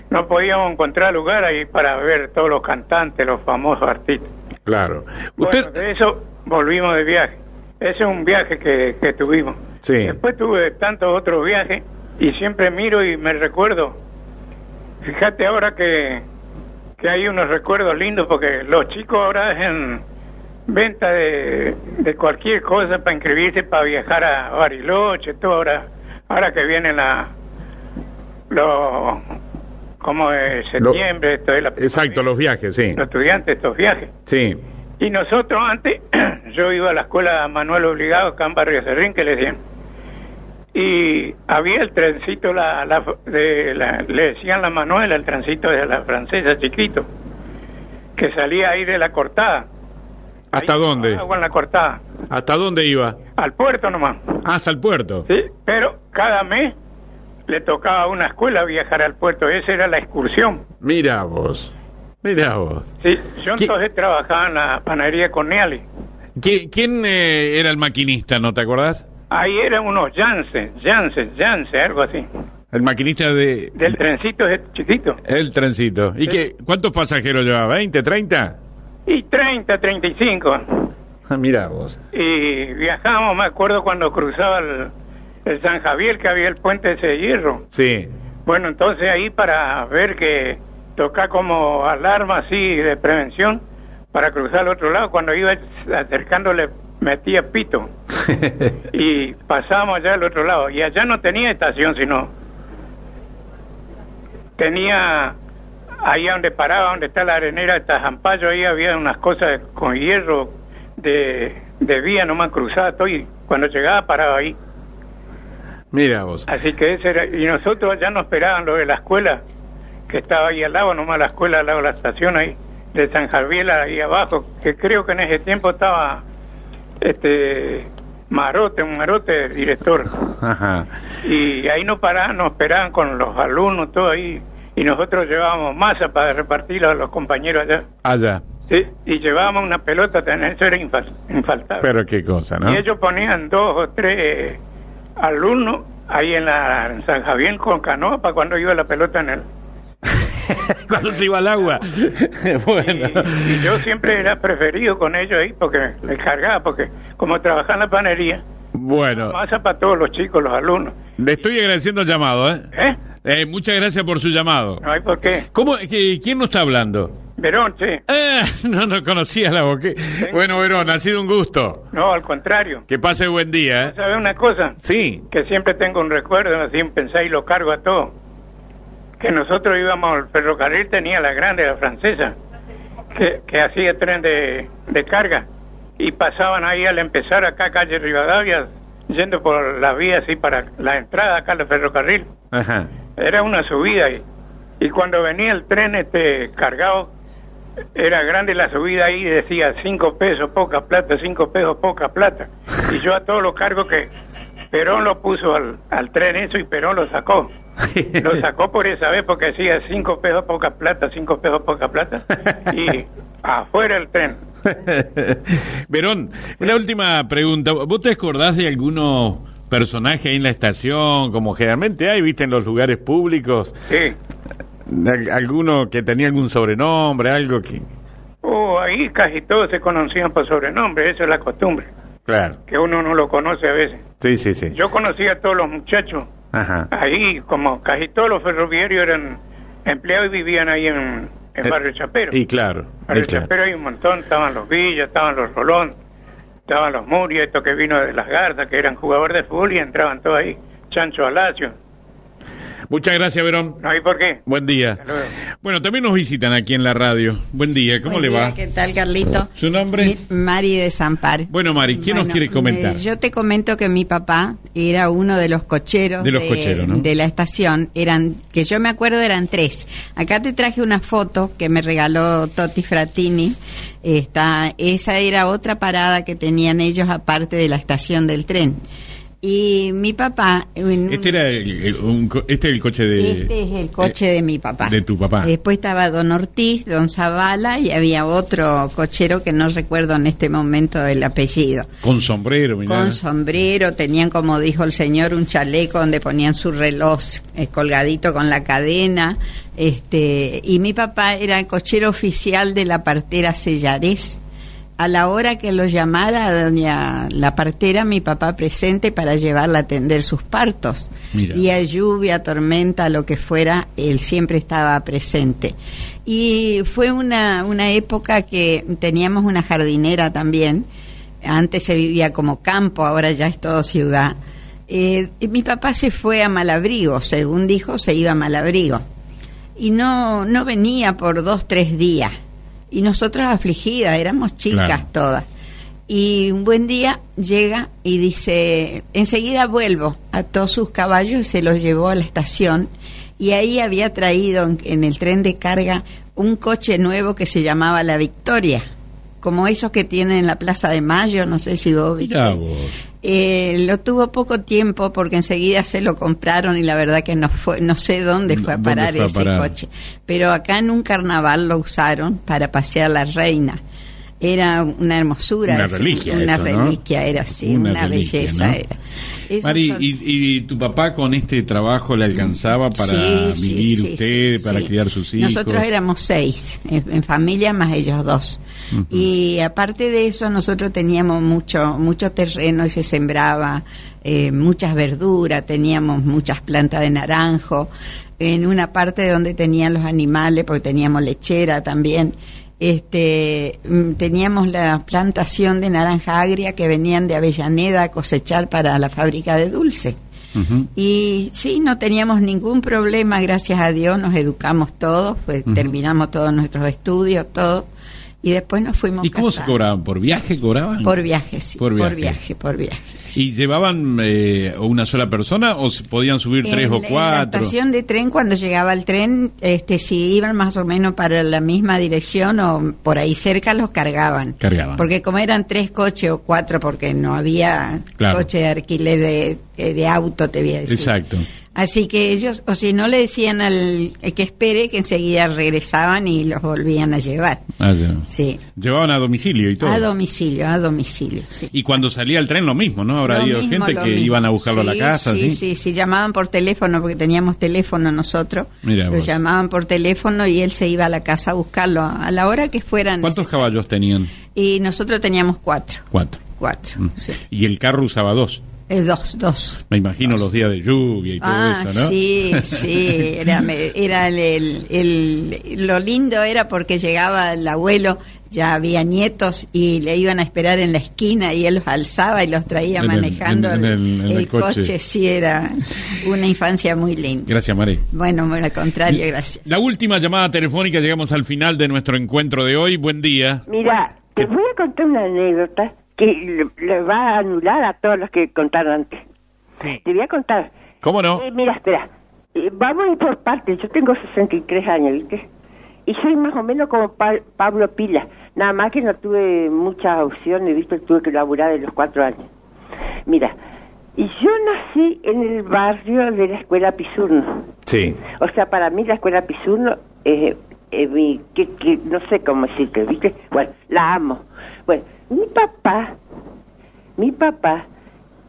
No podíamos encontrar lugar ahí para ver todos los cantantes, los famosos artistas. Claro. Bueno, de eso volvimos de viaje. Ese es un viaje que, que tuvimos. Sí. Después tuve tantos otros viajes y siempre miro y me recuerdo. Fíjate ahora que, que hay unos recuerdos lindos porque los chicos ahora hacen venta de, de cualquier cosa para inscribirse, para viajar a Bariloche, todo ahora, ahora que viene la lo como es septiembre, esto es la Exacto, los viajes, sí. los estudiantes estos viajes. Sí. Y nosotros antes, yo iba a la escuela Manuel Obligado, acá en Barrio Serrín, que le decían. Y había el trencito, la, la- de la- le decían la Manuela, el trencito de la francesa, chiquito, que salía ahí de la cortada, ¿Hasta dónde? agua en la cortada, ¿Hasta dónde iba? al puerto nomás. Hasta el puerto. Sí, pero cada mes le tocaba a una escuela viajar al puerto, esa era la excursión. Mira vos. Mira vos. Sí, yo entonces trabajaba en la panadería Corneali. ¿Qui- ¿Quién eh, era el maquinista, no te acordás? Ahí eran unos Janssen, Janssen, Janssen, algo así. El maquinista de... Del trencito ese chiquito. El trencito. ¿Y qué, cuántos pasajeros llevaba? ¿20, 30? Y 30, 35. Ah, Mira vos. Y viajamos, me acuerdo cuando cruzaba el, el San Javier, que había el puente ese de hierro. Sí. Bueno, entonces ahí para ver que toca como alarma así de prevención para cruzar al otro lado, cuando iba acercándole metía pito. Y pasamos allá al otro lado. Y allá no tenía estación sino tenía ahí donde paraba donde está la arenera de Tajampayo ahí había unas cosas con hierro de, de vía nomás cruzada todo y cuando llegaba paraba ahí. Mira vos. Así que ese era, y nosotros allá nos esperaban lo de la escuela, que estaba ahí al lado, nomás la escuela al lado de la estación ahí, de San Javier ahí abajo, que creo que en ese tiempo estaba este Marote, un Marote director, Ajá. y ahí nos paraban, nos esperaban con los alumnos, todo ahí, y nosotros llevábamos masa para repartir a los compañeros allá. Allá. Sí, y llevábamos una pelota, eso era infal- infaltable. Pero qué cosa, ¿no? Y ellos ponían dos o tres alumnos ahí en, la, en San Javier con canoa para cuando iba la pelota en el... Cuando se iba al agua. bueno. Y yo siempre era preferido con ellos ahí porque les cargaba, porque como trabajaba en la panería, Bueno. pasa para todos los chicos, los alumnos. Le estoy agradeciendo el llamado, ¿eh? ¿Eh? Eh, muchas gracias por su llamado. No hay por qué. ¿Cómo, que- ¿Quién nos está hablando? Verón, sí. Eh, no, no conocía la boca. Bueno, Verón, ha sido un gusto. No, al contrario. Que pase buen día, ¿eh? ¿Sabes una cosa? Sí. Que siempre tengo un recuerdo, así pensé y lo cargo a todo. Que nosotros íbamos al ferrocarril, tenía la grande, la francesa, que, que hacía tren de, de carga. Y pasaban ahí al empezar acá, calle Rivadavia, yendo por la vía así para la entrada acá al ferrocarril. Ajá. Era una subida y, y cuando venía el tren este cargado, era grande la subida ahí y decía cinco pesos, poca plata, cinco pesos, poca plata. Y yo a todos los cargos que Perón lo puso al, al tren eso y Perón lo sacó. Lo sacó por esa vez porque decía cinco pesos, poca plata, cinco pesos, poca plata. Y afuera el tren. Verón, una última pregunta. ¿Vos te acordás de algunos personajes ahí en la estación, como generalmente hay, viste, en los lugares públicos? Sí. Al- ¿Alguno que tenía algún sobrenombre, algo que...? Oh, ahí casi todos se conocían por sobrenombre, eso es la costumbre, Claro. que uno no lo conoce a veces. Sí, sí, sí. Yo conocía a todos los muchachos Ajá. ahí, como casi todos los ferroviarios eran empleados y vivían ahí en, en Eh, Barrio Chapero. Y claro, Barrio y claro. Chapero hay un montón, estaban los Villas, estaban los Rolón, estaban los Murias, esto que vino de las Garzas, que eran jugadores de fútbol y entraban todos ahí, Chancho Alacio, Muchas gracias, Verón. no hay por qué. Buen día. Bueno, también nos visitan aquí en la radio. Buen día, ¿cómo Buen le día, va? ¿Qué tal, Carlito? ¿Su nombre? Mi- Mari de Zampar. Bueno, Mari, ¿quién nos quiere comentar? eh, yo te comento que mi papá era uno de los cocheros De los cocheros, ¿no? de la estación. Eran, que yo me acuerdo eran tres. Acá te traje una foto que me regaló Toti Fratini. Está, esa era otra parada que tenían ellos aparte de la estación del tren. Y mi papá... en Este era el, el- un co- este el coche de... este es el coche de mi papá. de tu papá. Después estaba don Ortiz, don Zavala y había otro cochero que no recuerdo en este momento el apellido. Con sombrero, mirá. Con sombrero, tenían como dijo el señor un chaleco donde ponían su reloj eh, colgadito con la cadena. Este, y mi papá era el cochero oficial de la partera Sellarés. A la hora que lo llamara doña la partera, mi papá presente para llevarla a atender sus partos. Mira. Día lluvia, tormenta, lo que fuera, él siempre estaba presente. Y fue una, una época que teníamos una jardinera también. Antes se vivía como campo, ahora ya es todo ciudad. Eh, mi papá se fue a Malabrigo, según dijo, se iba a Malabrigo. Y no, no venía por dos, tres días. Y nosotros afligidas, éramos chicas Claro. todas. Y un buen día llega y dice, enseguida vuelvo. Ató sus caballos y se los llevó a la estación. Y ahí había traído en, en el tren de carga un coche nuevo que se llamaba La Victoria. Como esos que tienen en la Plaza de Mayo, no sé si vos viste. Vos. Eh, lo tuvo poco tiempo porque enseguida se lo compraron y la verdad que no fue, no sé dónde fue a ¿Dónde parar fue a ese parar? coche. Pero acá en un carnaval lo usaron para pasear la reina. Era una hermosura. Una reliquia Una esto, ¿no? reliquia era así, Una una, reliquia, belleza ¿no? era. Esos Mari, son- y, y tu papá con este trabajo le alcanzaba para Sí, sí, vivir sí, usted, sí, para sí. criar sus hijos? Nosotros éramos seis, en, en familia más ellos dos. Y aparte de eso, nosotros teníamos mucho, mucho terreno y se sembraba eh, muchas verduras, teníamos muchas plantas de naranjo, en una parte donde tenían los animales, porque teníamos lechera también. Este, mm, teníamos la plantación de naranja agria que venían de Avellaneda a cosechar para la fábrica de dulce. Y sí, no teníamos ningún problema, gracias a Dios, nos educamos todos, pues, terminamos todos nuestros estudios, todo, y después nos fuimos ¿Y cómo se cobraban? ¿Por viaje cobraban? Por viaje, sí, Por por viaje. viaje, por viaje. ¿Y llevaban eh, una sola persona o se podían subir tres o en la cuatro? estación de tren, cuando llegaba el tren, este, si iban más o menos para la misma dirección o por ahí cerca, los cargaban. Cargaban. Porque como eran tres coches o cuatro, porque no había Claro. coche de alquiler de, de auto, te voy a decir. Exacto. Así que ellos, o si no le decían al que espere, que enseguida regresaban y los volvían a llevar. Ah, ya. Sí. Llevaban a domicilio y todo. A domicilio, a domicilio, sí. y cuando salía el tren lo mismo, ¿no? Habrá habido gente que mismo. iban a buscarlo a la Sí, casa, sí, ¿sí? sí, sí, llamaban por teléfono porque teníamos teléfono nosotros. Mira Lo vos. llamaban por teléfono y él se iba a la casa a buscarlo a la hora que fueran. ¿Cuántos caballos tenían? Y nosotros teníamos cuatro, Cuatro. cuatro. Mm. Y el carro usaba dos. Eh, dos, dos. Me imagino los días de lluvia y todo Ah, eso, ¿no? sí, sí, era, me- era el, el- el- lo lindo era porque llegaba el abuelo, ya había nietos y le iban a esperar en la esquina y él los alzaba y los traía En manejando en- en el, el- en el el coche. coche. sí, era una infancia muy linda. Gracias, Mari. Bueno, al contrario, gracias. La última llamada telefónica, llegamos al final de nuestro encuentro de hoy. Buen día. Mira, te voy a contar una anécdota que le, va a anular a todos los que contaron antes. Te voy a contar. ¿Cómo no? Eh, mira, espera. Eh, vamos a ir por partes. Yo tengo 63 años, ¿viste? Y soy más o menos como Pa- Pablo Pila. Nada más que no tuve muchas opciones, ¿viste? Tuve que laburar de los cuatro años. Mira, y yo nací en el barrio de la escuela Pisurno. Sí. O sea, para mí la escuela Pisurno es, mi, que, que no sé cómo decirte, ¿viste? Bueno, la amo. Bueno, mi papá, mi papá,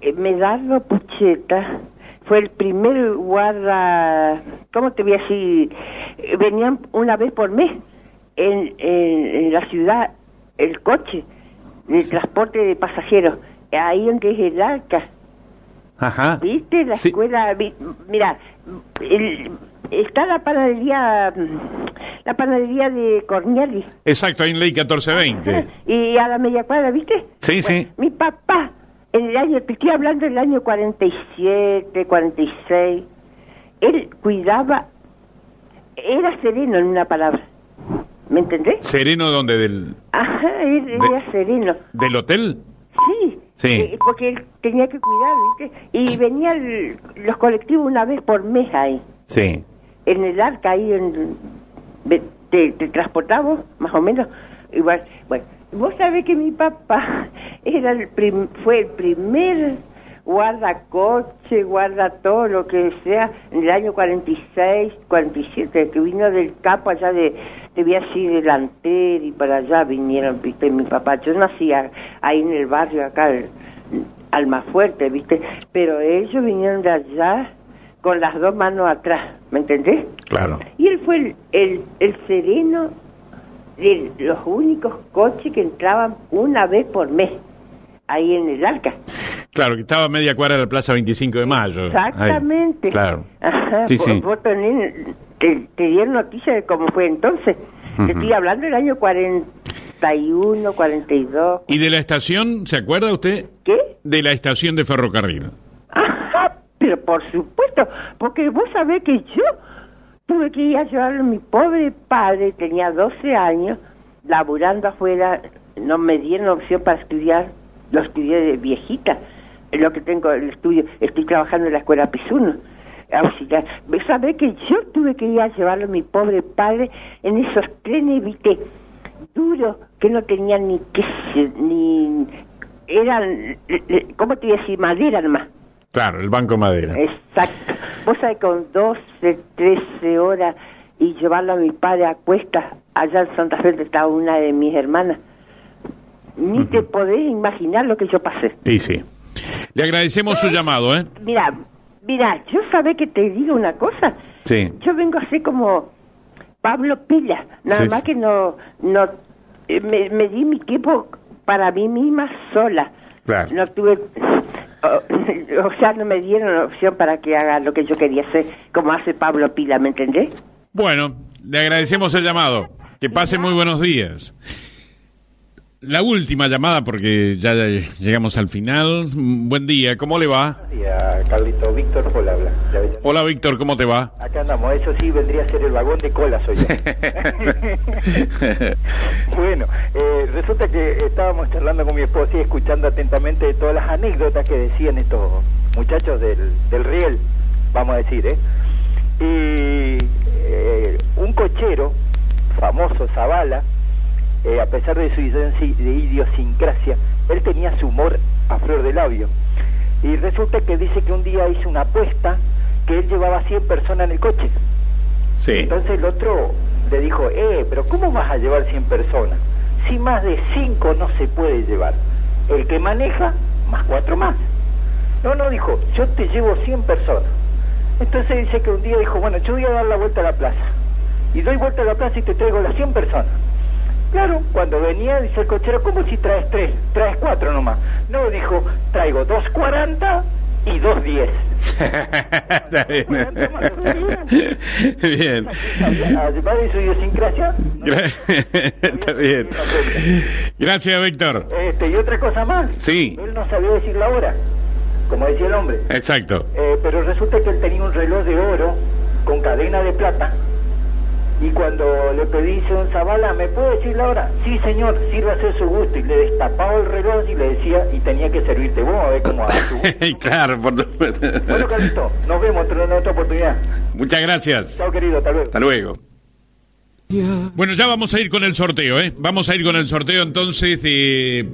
eh, Medardo Pucheta, fue el primer guarda, ¿cómo te voy a decir? Eh, Venían una vez por mes en, en, en la ciudad el coche de transporte de pasajeros, ahí donde es el arca. Ajá. ¿Viste? La escuela, mira, el- está la panadería, la panadería de Corniali. Exacto, ahí en ley 1420. Y a la media cuadra, ¿viste? Sí, sí. Mi papá, en el año, te estoy hablando del año 47, 46, él cuidaba, era sereno en una palabra. ¿Me entendés? ¿Sereno donde? ¿Del, Ajá, él era sereno. del hotel? Sí. Sí. Porque él tenía que cuidar, ¿viste? Y venían los colectivos una vez por mes ahí. Sí. En el arca ahí, en, te, te transportamos, más o menos. Igual, bueno, vos sabés que mi papá era el prim- fue el primer guarda coche, guarda todo lo que sea. En el año 46, 47, que vino del capo allá de, de así delantero y para allá vinieron, viste, mi papá. Yo nací ahí en el barrio, acá, al, al más fuerte, viste, pero ellos vinieron de allá con las dos manos atrás, ¿me entendés? Claro. Y él fue el, el, el sereno de los únicos coches que entraban una vez por mes, ahí en el Arca. Claro, que estaba a media cuadra de la Plaza 25 de Mayo. Ahí. Exactamente. Claro. Ajá, Sí, vos, sí. vos tenés- te, te dieron noticia de cómo fue entonces. Te estoy hablando del año 41, 42. ¿Y de la estación, se acuerda usted? ¿Qué? De la estación de ferrocarril. Por supuesto, porque vos sabés que yo tuve que ir a llevarlo a mi pobre padre, tenía 12 años, laburando afuera, no me dieron opción para estudiar, lo estudié de viejita, lo que tengo el estudio, estoy trabajando en la escuela Pisuno, auxiliar. Vos sabés que yo tuve que ir a llevarlo a mi pobre padre en esos trenes, viste, duros, que no tenían ni sé, ni... Eran, ¿cómo te iba a decir? Madera nomás. Claro, el Banco Madera. Exacto. Vos sabés, con 12, 13 horas y llevarlo a mi padre a cuestas, allá en Santa Fe estaba una de mis hermanas. Ni te podés imaginar lo que yo pasé. Y sí. Le agradecemos su llamado, ¿eh? Mira, mira, yo sabés que te digo una cosa. Sí. Yo vengo así como Pablo Pila, nada Sí, más sí. que no, no, eh, me, me di mi tiempo para mí misma sola. Claro. No tuve, o, o sea, no me dieron opción para que haga lo que yo quería hacer, como hace Pablo Pila, ¿me entendés? Bueno, le agradecemos el llamado. Que pase muy buenos días. La última llamada, porque ya llegamos al final. Buen día, ¿cómo le va? día, Carlito. Víctor Paul habla. Hola, Víctor, ¿cómo te va? Acá andamos. Eso sí vendría a ser el vagón de cola, soy yo. bueno, eh, resulta que estábamos charlando con mi esposa y escuchando atentamente todas las anécdotas que decían estos muchachos del, del riel, vamos a decir, ¿eh? Y eh, un cochero, famoso Zavala, eh, a pesar de su idiosincrasia, él tenía su humor a flor de labio. Y resulta que dice que un día hizo una apuesta que él llevaba 100 personas en el coche. Sí. Entonces el otro le dijo, eh, pero ¿cómo vas a llevar 100 personas? Si más de 5 no se puede llevar. El que maneja, más 4 más. No, no, dijo, yo te llevo 100 personas. Entonces dice que un día dijo, bueno, yo voy a dar la vuelta a la plaza. Y doy vuelta a la plaza y te traigo las 100 personas. Claro, cuando venía, dice el cochero, ¿cómo si traes tres? Traes cuatro nomás. No, dijo, traigo dos cuarenta y dos diez. Está bien. bien. Además de su idiosincrasia, Está bien. Gracias, Víctor. este, y otra cosa más. Sí. Él no sabía decir la hora, como decía el hombre. Exacto. Eh, pero resulta que él tenía un reloj de oro con cadena de plata. Y cuando le pedí, un Zavala, ¿me puede decir la hora? Sí, señor, sírvase a su gusto. Y le destapaba el reloj y le decía, y tenía que servirte vos, a ver cómo a su gusto. claro, por supuesto. Bueno, Carlito, nos vemos en otra oportunidad. Muchas gracias. Chao, querido, hasta luego. Hasta luego. Bueno, ya vamos a ir con el sorteo, ¿eh? Vamos a ir con el sorteo entonces de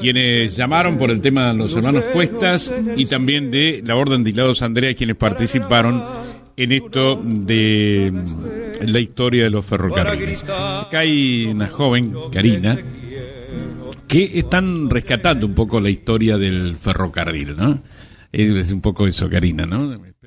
quienes llamaron por el tema de los hermanos Cuestas y también de la Orden de Hilados Andrea, quienes participaron en esto de la historia de los ferrocarriles. Acá hay una joven, Karina, que están rescatando un poco la historia del ferrocarril, ¿no? Es un poco eso, Karina, ¿no?